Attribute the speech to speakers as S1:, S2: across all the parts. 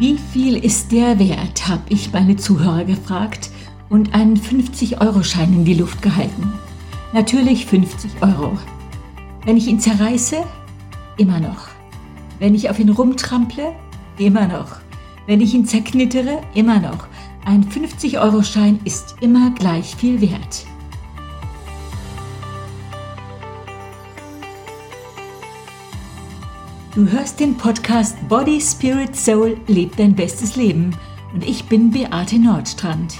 S1: Wie viel ist der wert, habe ich meine Zuhörer gefragt und einen 50-Euro-Schein in die Luft gehalten. Natürlich 50 Euro. Wenn ich ihn zerreiße, immer noch. Wenn ich auf ihn rumtrample, immer noch. Wenn ich ihn zerknittere, immer noch. Ein 50-Euro-Schein ist immer gleich viel wert. Du hörst den Podcast Body, Spirit, Soul, lebt dein bestes Leben. Und ich bin Beate Nordstrand.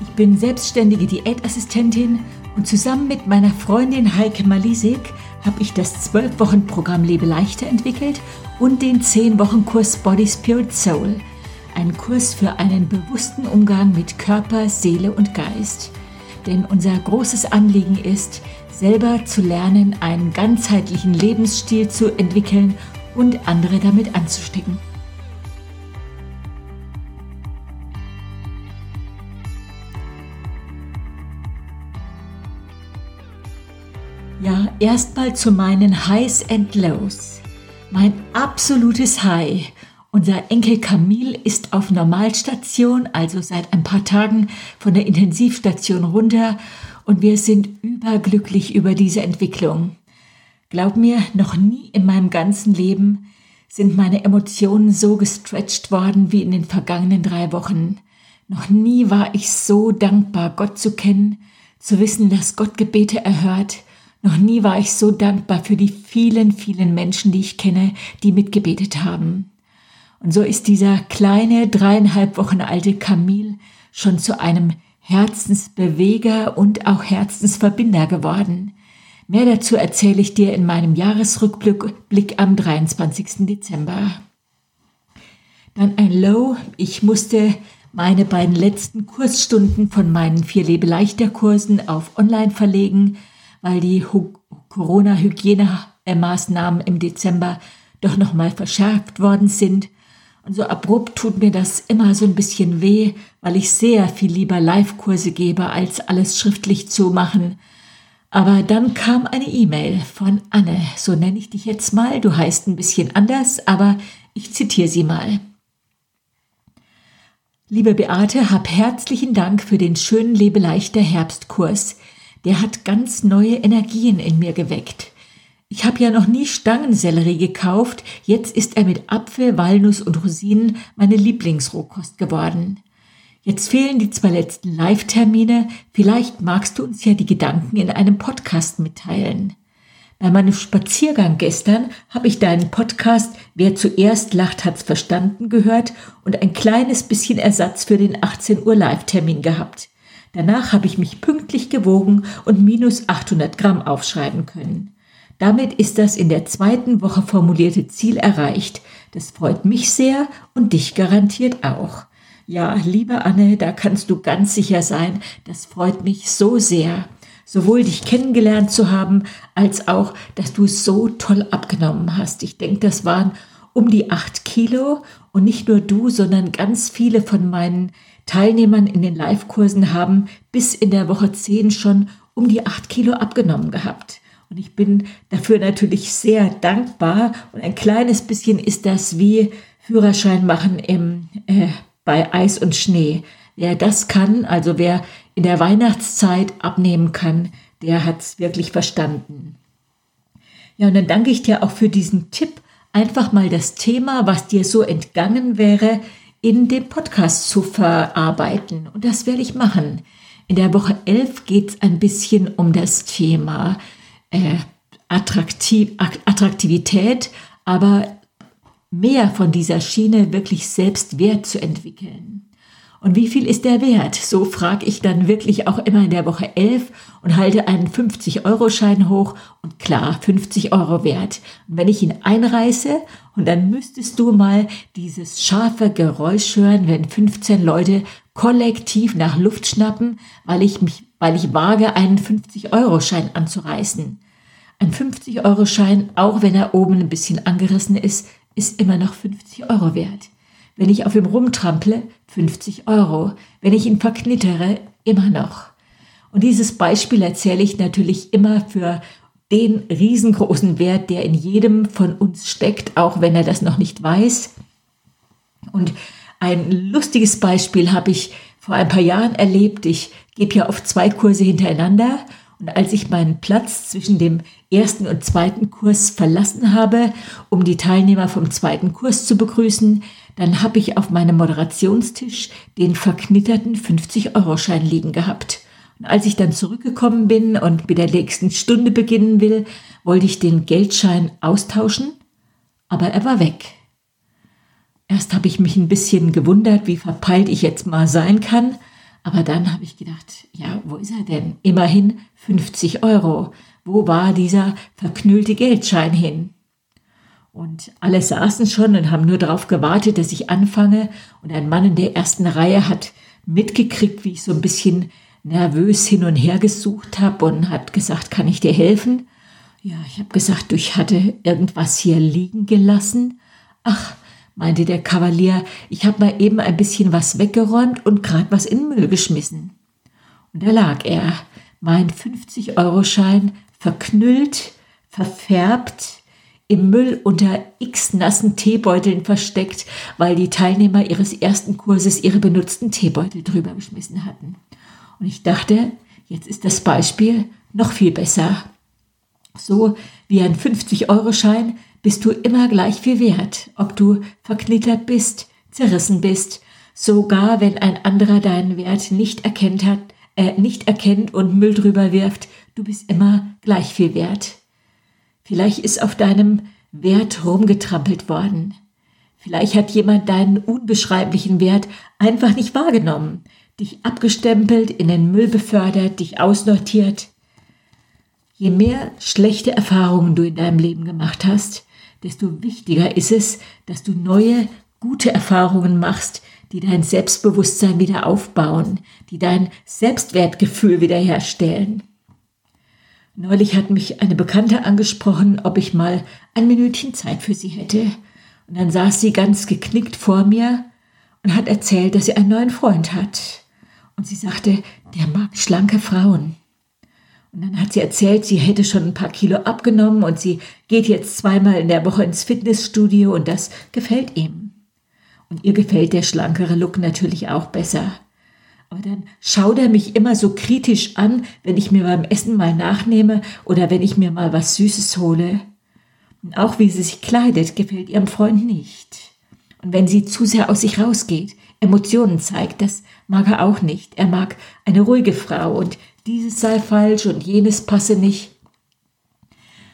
S1: Ich bin selbstständige Diätassistentin und zusammen mit meiner Freundin Heike Malisik habe ich das 12-Wochen-Programm Lebe leichter entwickelt und den 10-Wochen-Kurs Body, Spirit, Soul. Ein Kurs für einen bewussten Umgang mit Körper, Seele und Geist. Denn unser großes Anliegen ist, selber zu lernen, einen ganzheitlichen Lebensstil zu entwickeln und andere damit anzustecken. Ja, erstmal zu meinen Highs and Lows. Mein absolutes High. Unser Enkel Camille ist auf Normalstation, also seit ein paar Tagen von der Intensivstation runter und wir sind überglücklich über diese Entwicklung. Glaub mir, noch nie in meinem ganzen Leben sind meine Emotionen so gestretched worden wie in den vergangenen drei Wochen. Noch nie war ich so dankbar, Gott zu kennen, zu wissen, dass Gott Gebete erhört. Noch nie war ich so dankbar für die vielen, vielen Menschen, die ich kenne, die mitgebetet haben. Und so ist dieser kleine, dreieinhalb Wochen alte Camille schon zu einem Herzensbeweger und auch Herzensverbinder geworden. Mehr dazu erzähle ich dir in meinem Jahresrückblick am 23. Dezember. Dann ein Low. Ich musste meine beiden letzten Kursstunden von meinen vier Lebeleichter-Kursen auf Online verlegen, weil die Corona-Hygienemaßnahmen im Dezember doch nochmal verschärft worden sind und so abrupt tut mir das immer so ein bisschen weh, weil ich sehr viel lieber Live-Kurse gebe, als alles schriftlich zu machen. Aber dann kam eine E-Mail von Anne, so nenne ich dich jetzt mal, du heißt ein bisschen anders, aber ich zitiere sie mal. Liebe Beate, hab herzlichen Dank für den schönen Lebeleichter Herbstkurs. Der hat ganz neue Energien in mir geweckt. Ich habe ja noch nie Stangensellerie gekauft, jetzt ist er mit Apfel, Walnuss und Rosinen meine Lieblingsrohkost geworden. Jetzt fehlen die zwei letzten Live-Termine, vielleicht magst du uns ja die Gedanken in einem Podcast mitteilen. Bei meinem Spaziergang gestern habe ich deinen Podcast Wer zuerst lacht, hat's verstanden gehört und ein kleines bisschen Ersatz für den 18 Uhr Live-Termin gehabt. Danach habe ich mich pünktlich gewogen und minus 800 Gramm aufschreiben können. Damit ist das in der zweiten Woche formulierte Ziel erreicht. Das freut mich sehr und dich garantiert auch. Ja, liebe Anne, da kannst du ganz sicher sein, das freut mich so sehr. Sowohl dich kennengelernt zu haben, als auch, dass du so toll abgenommen hast. Ich denke, das waren um die acht Kilo und nicht nur du, sondern ganz viele von meinen Teilnehmern in den Live-Kursen haben bis in der Woche zehn schon um die acht Kilo abgenommen gehabt. Und ich bin dafür natürlich sehr dankbar. Und ein kleines bisschen ist das wie Führerschein machen im, äh, bei Eis und Schnee. Wer das kann, also wer in der Weihnachtszeit abnehmen kann, der hat es wirklich verstanden. Ja, und dann danke ich dir auch für diesen Tipp, einfach mal das Thema, was dir so entgangen wäre, in dem Podcast zu verarbeiten. Und das werde ich machen. In der Woche 11 geht es ein bisschen um das Thema äh, Attraktiv Attraktivität, aber mehr von dieser Schiene wirklich selbst Wert zu entwickeln. Und wie viel ist der Wert? So frage ich dann wirklich auch immer in der Woche 11 und halte einen 50-Euro-Schein hoch und klar, 50 Euro wert. Und wenn ich ihn einreiße und dann müsstest du mal dieses scharfe Geräusch hören, wenn 15 Leute kollektiv nach Luft schnappen, weil ich mich, weil ich wage, einen 50-Euro-Schein anzureißen. Ein 50-Euro-Schein, auch wenn er oben ein bisschen angerissen ist, ist immer noch 50 Euro wert. Wenn ich auf ihm rumtrample, 50 Euro. Wenn ich ihn verknittere, immer noch. Und dieses Beispiel erzähle ich natürlich immer für den riesengroßen Wert, der in jedem von uns steckt, auch wenn er das noch nicht weiß. Und ein lustiges Beispiel habe ich vor ein paar Jahren erlebt. Ich gebe ja oft zwei Kurse hintereinander. Und als ich meinen Platz zwischen dem ersten und zweiten Kurs verlassen habe, um die Teilnehmer vom zweiten Kurs zu begrüßen, dann habe ich auf meinem Moderationstisch den verknitterten 50-Euro-Schein liegen gehabt. Und als ich dann zurückgekommen bin und mit der nächsten Stunde beginnen will, wollte ich den Geldschein austauschen, aber er war weg. Erst habe ich mich ein bisschen gewundert, wie verpeilt ich jetzt mal sein kann, aber dann habe ich gedacht, ja, wo ist er denn? Immerhin 50 Euro. Wo war dieser verknüllte Geldschein hin? Und alle saßen schon und haben nur darauf gewartet, dass ich anfange. Und ein Mann in der ersten Reihe hat mitgekriegt, wie ich so ein bisschen nervös hin und her gesucht habe und hat gesagt, kann ich dir helfen? Ja, ich habe gesagt, ich hatte irgendwas hier liegen gelassen. Ach, meinte der Kavalier, ich habe mal eben ein bisschen was weggeräumt und gerade was in den Müll geschmissen. Und da lag er, mein 50-Euro-Schein, verknüllt, verfärbt, im Müll unter x nassen Teebeuteln versteckt, weil die Teilnehmer ihres ersten Kurses ihre benutzten Teebeutel drüber geschmissen hatten. Und ich dachte, jetzt ist das Beispiel noch viel besser. So wie ein 50-Euro-Schein bist du immer gleich viel wert, ob du verknittert bist, zerrissen bist, sogar wenn ein anderer deinen Wert nicht erkennt hat, äh, nicht erkennt und Müll drüber wirft, du bist immer gleich viel wert. Vielleicht ist auf deinem Wert rumgetrampelt worden. Vielleicht hat jemand deinen unbeschreiblichen Wert einfach nicht wahrgenommen, dich abgestempelt, in den Müll befördert, dich ausnotiert. Je mehr schlechte Erfahrungen du in deinem Leben gemacht hast, desto wichtiger ist es, dass du neue, gute Erfahrungen machst, die dein Selbstbewusstsein wieder aufbauen, die dein Selbstwertgefühl wiederherstellen. Neulich hat mich eine Bekannte angesprochen, ob ich mal ein Minütchen Zeit für sie hätte. Und dann saß sie ganz geknickt vor mir und hat erzählt, dass sie einen neuen Freund hat. Und sie sagte, der mag schlanke Frauen. Und dann hat sie erzählt, sie hätte schon ein paar Kilo abgenommen und sie geht jetzt zweimal in der Woche ins Fitnessstudio und das gefällt ihm. Und ihr gefällt der schlankere Look natürlich auch besser. Aber dann schaut er mich immer so kritisch an, wenn ich mir beim Essen mal nachnehme oder wenn ich mir mal was Süßes hole. Und auch wie sie sich kleidet, gefällt ihrem Freund nicht. Und wenn sie zu sehr aus sich rausgeht, Emotionen zeigt, das mag er auch nicht. Er mag eine ruhige Frau und dieses sei falsch und jenes passe nicht.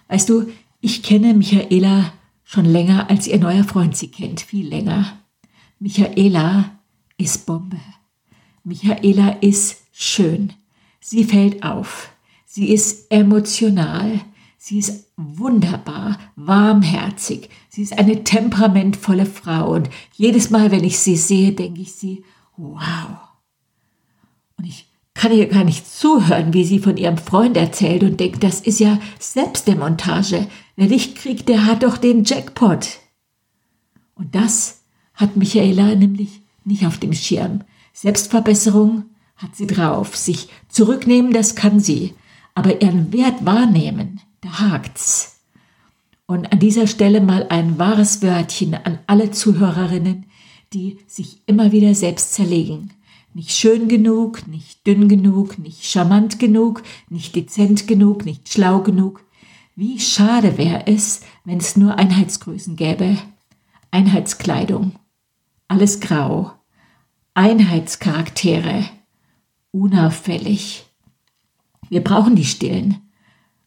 S1: Weißt du, ich kenne Michaela schon länger, als ihr neuer Freund sie kennt, viel länger. Michaela ist Bombe. Michaela ist schön. Sie fällt auf. Sie ist emotional. Sie ist wunderbar, warmherzig. Sie ist eine temperamentvolle Frau. Und jedes Mal, wenn ich sie sehe, denke ich sie, wow. Und ich kann ihr gar nicht zuhören, wie sie von ihrem Freund erzählt und denkt, das ist ja Selbstdemontage. Wer dich kriegt, der hat doch den Jackpot. Und das hat Michaela nämlich nicht auf dem Schirm. Selbstverbesserung hat sie drauf. Sich zurücknehmen, das kann sie. Aber ihren Wert wahrnehmen, da hakt's. Und an dieser Stelle mal ein wahres Wörtchen an alle Zuhörerinnen, die sich immer wieder selbst zerlegen. Nicht schön genug, nicht dünn genug, nicht charmant genug, nicht dezent genug, nicht schlau genug. Wie schade wäre es, wenn es nur Einheitsgrößen gäbe. Einheitskleidung. Alles grau. Einheitscharaktere, unauffällig. Wir brauchen die Stillen,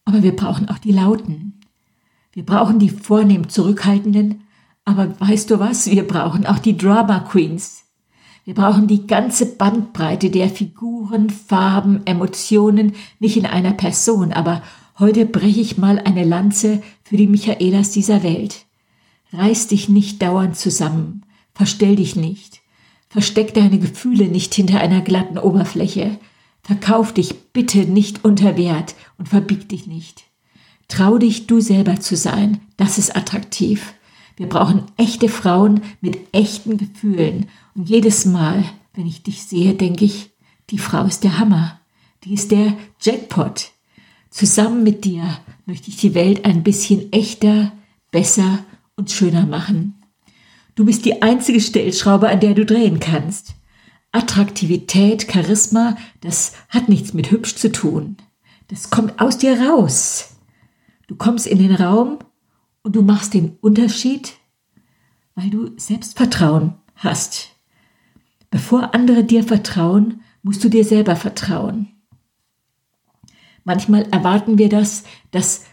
S1: aber wir brauchen auch die Lauten. Wir brauchen die vornehm Zurückhaltenden, aber weißt du was? Wir brauchen auch die Drama Queens. Wir brauchen die ganze Bandbreite der Figuren, Farben, Emotionen, nicht in einer Person, aber heute breche ich mal eine Lanze für die Michaelas dieser Welt. Reiß dich nicht dauernd zusammen, verstell dich nicht. Versteck deine Gefühle nicht hinter einer glatten Oberfläche. Verkauf dich bitte nicht unter Wert und verbieg dich nicht. Trau dich, du selber zu sein. Das ist attraktiv. Wir brauchen echte Frauen mit echten Gefühlen. Und jedes Mal, wenn ich dich sehe, denke ich, die Frau ist der Hammer. Die ist der Jackpot. Zusammen mit dir möchte ich die Welt ein bisschen echter, besser und schöner machen. Du bist die einzige Stellschraube, an der du drehen kannst. Attraktivität, Charisma, das hat nichts mit hübsch zu tun. Das kommt aus dir raus. Du kommst in den Raum und du machst den Unterschied, weil du Selbstvertrauen hast. Bevor andere dir vertrauen, musst du dir selber vertrauen. Manchmal erwarten wir das, dass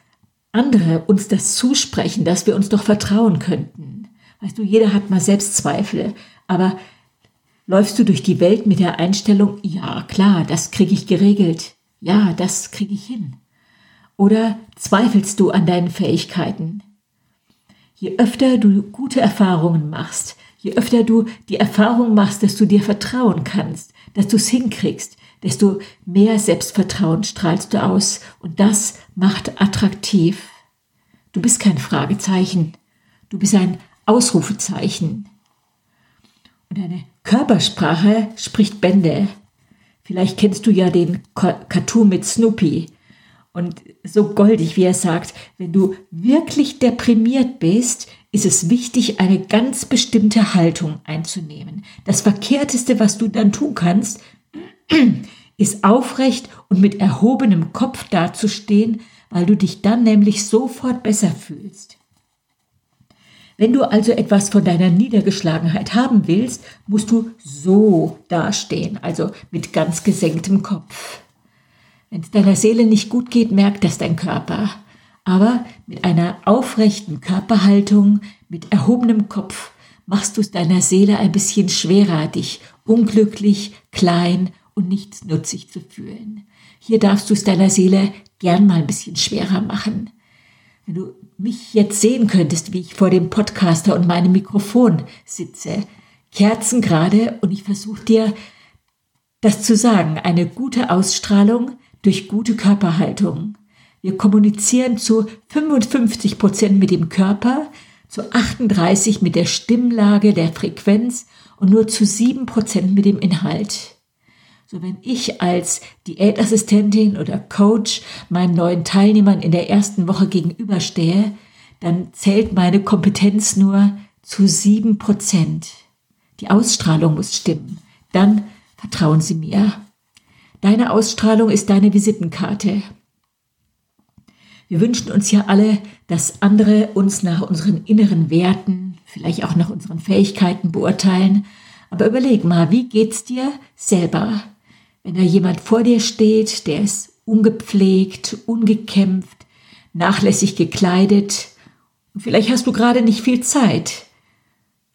S1: andere uns das zusprechen, dass wir uns doch vertrauen könnten. Weißt du, jeder hat mal Selbstzweifel, aber läufst du durch die Welt mit der Einstellung, ja klar, das kriege ich geregelt, ja, das kriege ich hin. Oder zweifelst du an deinen Fähigkeiten? Je öfter du gute Erfahrungen machst, je öfter du die Erfahrung machst, dass du dir vertrauen kannst, dass du es hinkriegst, desto mehr Selbstvertrauen strahlst du aus und das macht attraktiv. Du bist kein Fragezeichen, du bist ein Ausrufezeichen. Und deine Körpersprache spricht Bände. Vielleicht kennst du ja den Cartoon mit Snoopy. Und so goldig, wie er sagt, wenn du wirklich deprimiert bist, ist es wichtig, eine ganz bestimmte Haltung einzunehmen. Das Verkehrteste, was du dann tun kannst, ist aufrecht und mit erhobenem Kopf dazustehen, weil du dich dann nämlich sofort besser fühlst. Wenn du also etwas von deiner Niedergeschlagenheit haben willst, musst du so dastehen, also mit ganz gesenktem Kopf. Wenn es deiner Seele nicht gut geht, merkt das dein Körper. Aber mit einer aufrechten Körperhaltung, mit erhobenem Kopf, machst du es deiner Seele ein bisschen schwerer, dich unglücklich, klein und nichtsnutzig zu fühlen. Hier darfst du es deiner Seele gern mal ein bisschen schwerer machen. Wenn du mich jetzt sehen könntest, wie ich vor dem Podcaster und meinem Mikrofon sitze, Kerzen gerade und ich versuche dir das zu sagen, eine gute Ausstrahlung durch gute Körperhaltung. Wir kommunizieren zu 55 Prozent mit dem Körper, zu 38 mit der Stimmlage, der Frequenz und nur zu 7 Prozent mit dem Inhalt. So wenn ich als Diätassistentin oder Coach meinen neuen Teilnehmern in der ersten Woche gegenüberstehe, dann zählt meine Kompetenz nur zu 7 Prozent. Die Ausstrahlung muss stimmen. Dann vertrauen Sie mir. Deine Ausstrahlung ist deine Visitenkarte. Wir wünschen uns ja alle, dass andere uns nach unseren inneren Werten, vielleicht auch nach unseren Fähigkeiten beurteilen. Aber überleg mal, wie geht's dir selber? Wenn da jemand vor dir steht, der ist ungepflegt, ungekämpft, nachlässig gekleidet und vielleicht hast du gerade nicht viel Zeit.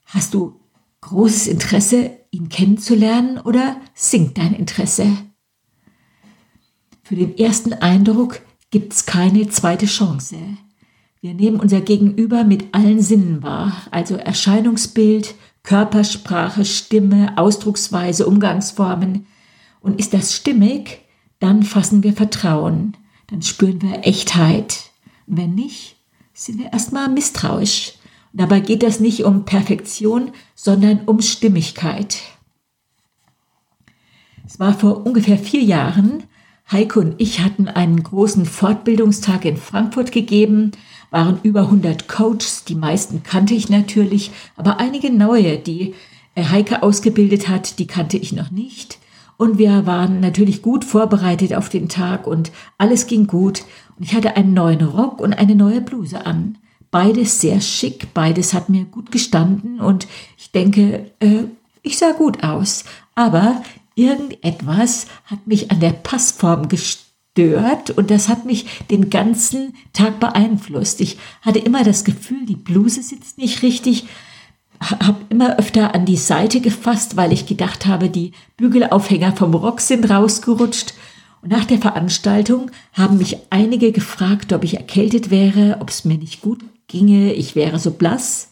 S1: Hast du großes Interesse, ihn kennenzulernen oder sinkt dein Interesse? Für den ersten Eindruck gibt es keine zweite Chance. Wir nehmen unser Gegenüber mit allen Sinnen wahr, also Erscheinungsbild, Körpersprache, Stimme, Ausdrucksweise, Umgangsformen. Und ist das stimmig, dann fassen wir Vertrauen, dann spüren wir Echtheit. Und wenn nicht, sind wir erstmal misstrauisch. Und dabei geht das nicht um Perfektion, sondern um Stimmigkeit. Es war vor ungefähr vier Jahren, Heike und ich hatten einen großen Fortbildungstag in Frankfurt gegeben, waren über 100 Coaches, die meisten kannte ich natürlich, aber einige neue, die äh, Heike ausgebildet hat, die kannte ich noch nicht. Und wir waren natürlich gut vorbereitet auf den Tag und alles ging gut. Und ich hatte einen neuen Rock und eine neue Bluse an. Beides sehr schick, beides hat mir gut gestanden und ich denke, äh, ich sah gut aus. Aber irgendetwas hat mich an der Passform gestört und das hat mich den ganzen Tag beeinflusst. Ich hatte immer das Gefühl, die Bluse sitzt nicht richtig, habe immer öfter an die Seite gefasst, weil ich gedacht habe, die Bügelaufhänger vom Rock sind rausgerutscht. Und nach der Veranstaltung haben mich einige gefragt, ob ich erkältet wäre, ob es mir nicht gut ginge, ich wäre so blass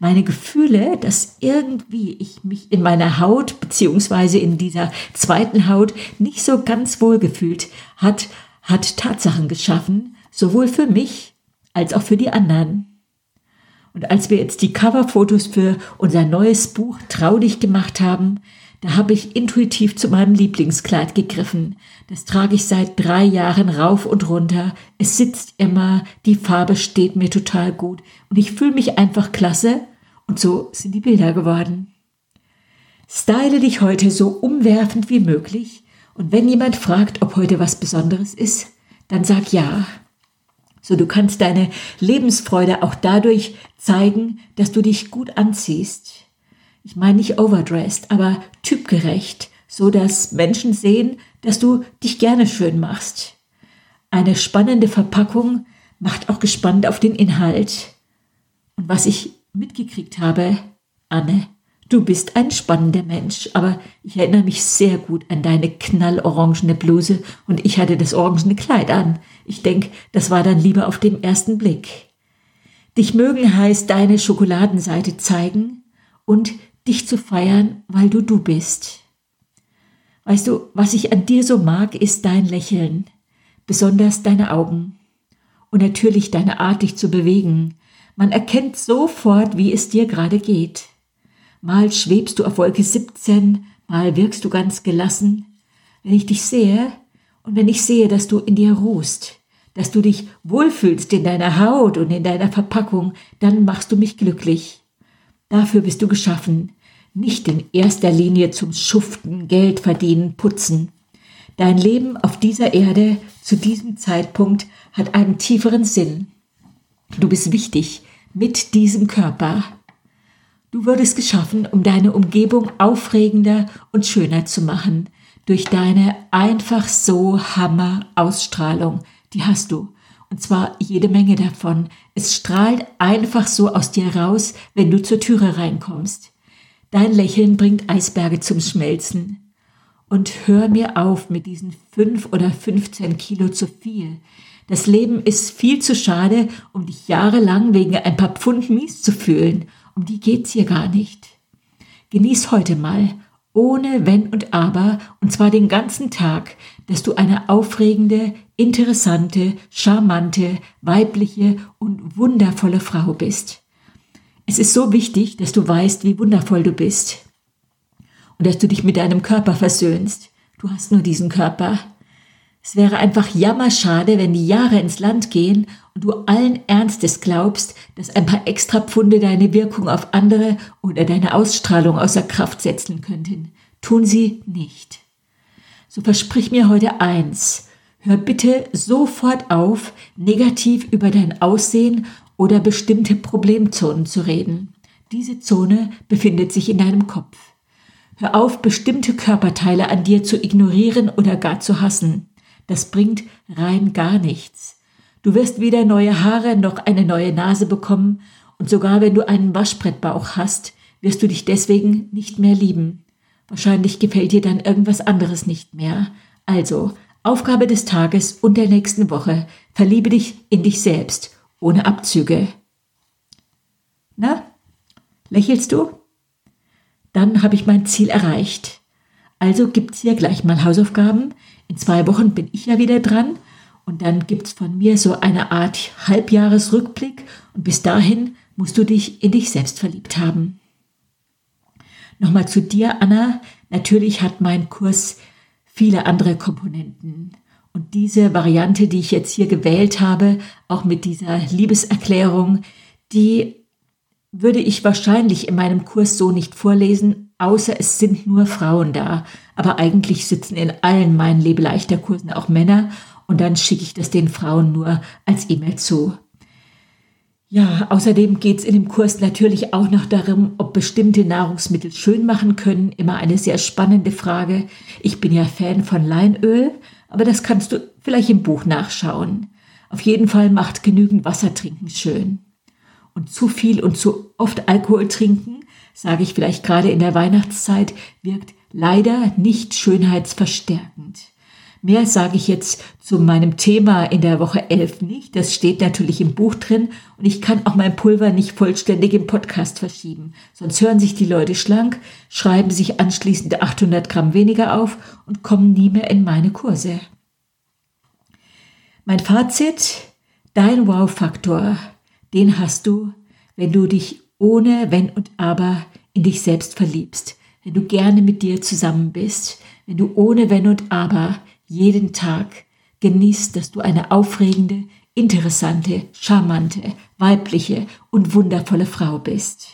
S1: meine Gefühle, dass irgendwie ich mich in meiner Haut beziehungsweise in dieser zweiten Haut nicht so ganz wohl gefühlt hat, hat Tatsachen geschaffen, sowohl für mich als auch für die anderen. Und als wir jetzt die Coverfotos für unser neues Buch Traudig gemacht haben, da habe ich intuitiv zu meinem Lieblingskleid gegriffen. Das trage ich seit drei Jahren rauf und runter. Es sitzt immer, die Farbe steht mir total gut und ich fühle mich einfach klasse Und so sind die Bilder geworden. Style dich heute so umwerfend wie möglich und wenn jemand fragt, ob heute was Besonderes ist, dann sag ja. So du kannst deine Lebensfreude auch dadurch zeigen, dass du dich gut anziehst. Ich meine nicht overdressed, aber typgerecht, so dass Menschen sehen, dass du dich gerne schön machst. Eine spannende Verpackung macht auch gespannt auf den Inhalt. Und was ich mitgekriegt habe, Anne, du bist ein spannender Mensch, aber ich erinnere mich sehr gut an deine knallorangene Bluse und ich hatte das orangene Kleid an. Ich denke, das war dann lieber auf dem ersten Blick. Dich mögen heißt deine Schokoladenseite zeigen und dich zu feiern, weil du du bist. Weißt du, was ich an dir so mag, ist dein Lächeln, besonders deine Augen und natürlich deine Art, dich zu bewegen, man erkennt sofort, wie es dir gerade geht. Mal schwebst du auf Wolke 17, mal wirkst du ganz gelassen. Wenn ich dich sehe und wenn ich sehe, dass du in dir ruhst, dass du dich wohlfühlst in deiner Haut und in deiner Verpackung, dann machst du mich glücklich. Dafür bist du geschaffen, nicht in erster Linie zum Schuften, Geld verdienen, putzen. Dein Leben auf dieser Erde zu diesem Zeitpunkt hat einen tieferen Sinn. Du bist wichtig mit diesem Körper. Du wurdest geschaffen, um deine Umgebung aufregender und schöner zu machen. Durch deine einfach so Hammer Ausstrahlung. Die hast du. Und zwar jede Menge davon. Es strahlt einfach so aus dir raus, wenn du zur Türe reinkommst. Dein Lächeln bringt Eisberge zum Schmelzen. Und hör mir auf mit diesen fünf oder 15 Kilo zu viel. Das Leben ist viel zu schade, um dich jahrelang wegen ein paar Pfund mies zu fühlen. Um die geht's hier gar nicht. Genieß heute mal, ohne Wenn und Aber, und zwar den ganzen Tag, dass du eine aufregende, interessante, charmante, weibliche und wundervolle Frau bist. Es ist so wichtig, dass du weißt, wie wundervoll du bist. Und dass du dich mit deinem Körper versöhnst. Du hast nur diesen Körper. Es wäre einfach jammerschade, wenn die Jahre ins Land gehen und du allen Ernstes glaubst, dass ein paar extra Pfunde deine Wirkung auf andere oder deine Ausstrahlung außer Kraft setzen könnten. Tun sie nicht. So versprich mir heute eins. Hör bitte sofort auf, negativ über dein Aussehen oder bestimmte Problemzonen zu reden. Diese Zone befindet sich in deinem Kopf. Hör auf, bestimmte Körperteile an dir zu ignorieren oder gar zu hassen. Das bringt rein gar nichts. Du wirst weder neue Haare noch eine neue Nase bekommen und sogar wenn du einen Waschbrettbauch hast, wirst du dich deswegen nicht mehr lieben. Wahrscheinlich gefällt dir dann irgendwas anderes nicht mehr. Also, Aufgabe des Tages und der nächsten Woche, verliebe dich in dich selbst, ohne Abzüge. Na, lächelst du? Dann habe ich mein Ziel erreicht. Also gibt's hier gleich mal Hausaufgaben. In zwei Wochen bin ich ja wieder dran und dann gibt's von mir so eine Art Halbjahresrückblick und bis dahin musst du dich in dich selbst verliebt haben. Nochmal zu dir, Anna. Natürlich hat mein Kurs viele andere Komponenten. Und diese Variante, die ich jetzt hier gewählt habe, auch mit dieser Liebeserklärung, die würde ich wahrscheinlich in meinem Kurs so nicht vorlesen, außer es sind nur Frauen da. Aber eigentlich sitzen in allen meinen Lebeleichter-Kursen auch Männer und dann schicke ich das den Frauen nur als E-Mail zu. Ja, außerdem geht es in dem Kurs natürlich auch noch darum, ob bestimmte Nahrungsmittel schön machen können. Immer eine sehr spannende Frage. Ich bin ja Fan von Leinöl, aber das kannst du vielleicht im Buch nachschauen. Auf jeden Fall macht genügend Wasser trinken schön. Und zu viel und zu oft Alkohol trinken sage ich vielleicht gerade in der Weihnachtszeit, wirkt leider nicht schönheitsverstärkend. Mehr sage ich jetzt zu meinem Thema in der Woche 11 nicht. Das steht natürlich im Buch drin und ich kann auch mein Pulver nicht vollständig im Podcast verschieben. Sonst hören sich die Leute schlank, schreiben sich anschließend 800 Gramm weniger auf und kommen nie mehr in meine Kurse. Mein Fazit, dein Wow-Faktor, den hast du, wenn du dich ohne Wenn und Aber in dich selbst verliebst, wenn du gerne mit dir zusammen bist, wenn du ohne Wenn und Aber jeden Tag genießt, dass du eine aufregende, interessante, charmante, weibliche und wundervolle Frau bist.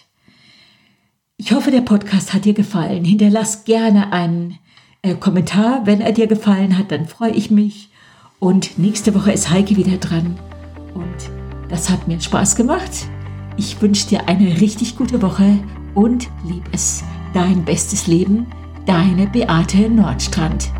S1: Ich hoffe, der Podcast hat dir gefallen. Hinterlass gerne einen äh, Kommentar, wenn er dir gefallen hat, dann freue ich mich. Und nächste Woche ist Heike wieder dran. Und das hat mir Spaß gemacht. Ich wünsche dir eine richtig gute Woche und lieb es. Dein bestes Leben, deine Beate Nordstrand.